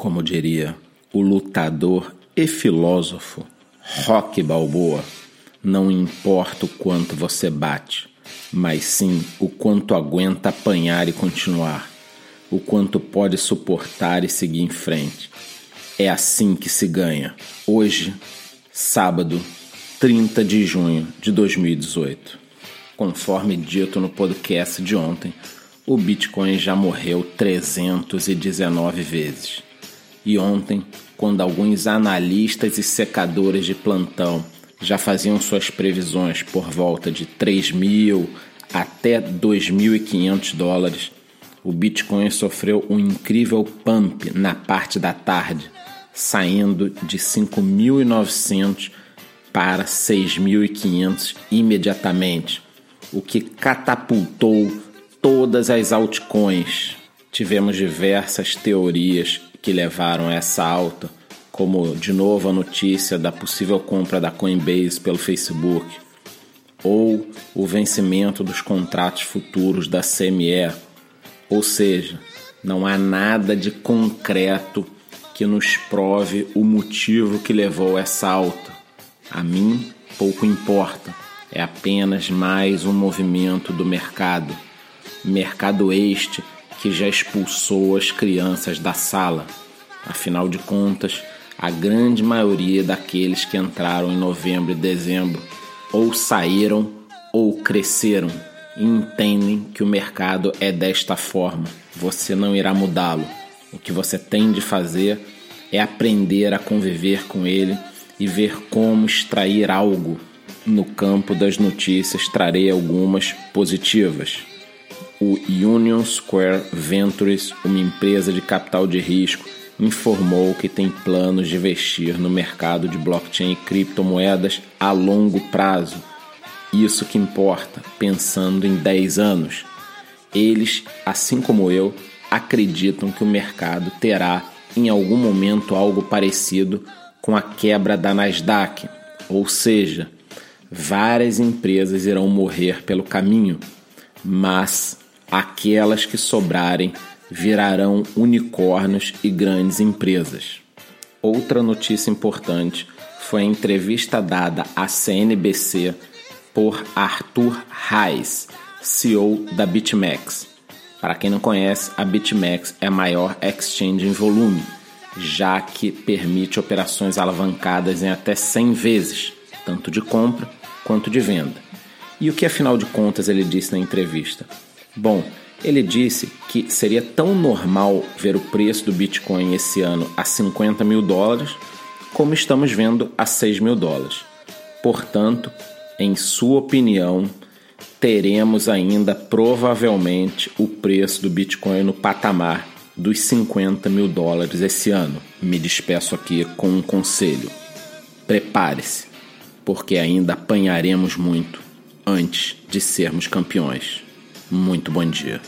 Como diria o lutador e filósofo Rock Balboa, não importa o quanto você bate, mas sim o quanto aguenta apanhar e continuar, o quanto pode suportar e seguir em frente. É assim que se ganha. Hoje, sábado, 30 de junho de 2018. Conforme dito no podcast de ontem, o Bitcoin já morreu 319 vezes. E ontem, quando alguns analistas e secadores de plantão já faziam suas previsões por volta de 3 mil até 2.500 dólares, o Bitcoin sofreu um incrível pump na parte da tarde, saindo de 5.900 para 6.500 imediatamente, o que catapultou todas as altcoins. Tivemos diversas teorias que levaram a essa alta, como de novo a notícia da possível compra da Coinbase pelo Facebook, ou o vencimento dos contratos futuros da CME. Ou seja, não há nada de concreto que nos prove o motivo que levou essa alta. A mim, pouco importa, é apenas mais um movimento do mercado. Mercado este que já expulsou as crianças da sala. Afinal de contas, a grande maioria daqueles que entraram em novembro e dezembro ou saíram ou cresceram e entendem que o mercado é desta forma. Você não irá mudá-lo. O que você tem de fazer é aprender a conviver com ele e ver como extrair algo. No campo das notícias, trarei algumas positivas o Union Square Ventures, uma empresa de capital de risco, informou que tem planos de investir no mercado de blockchain e criptomoedas a longo prazo. Isso que importa, pensando em 10 anos. Eles, assim como eu, acreditam que o mercado terá em algum momento algo parecido com a quebra da Nasdaq, ou seja, várias empresas irão morrer pelo caminho, mas aquelas que sobrarem virarão unicórnios e grandes empresas. Outra notícia importante foi a entrevista dada à CNBC por Arthur Reis, CEO da BitMEX. Para quem não conhece, a BitMEX é a maior exchange em volume, já que permite operações alavancadas em até 100 vezes, tanto de compra quanto de venda. E o que afinal de contas ele disse na entrevista? Bom, ele disse que seria tão normal ver o preço do Bitcoin esse ano a 50 mil dólares, como estamos vendo a 6 mil dólares. Portanto, em sua opinião, teremos ainda provavelmente o preço do Bitcoin no patamar dos 50 mil dólares esse ano. Me despeço aqui com um conselho: prepare-se, porque ainda apanharemos muito antes de sermos campeões. Muito bom dia.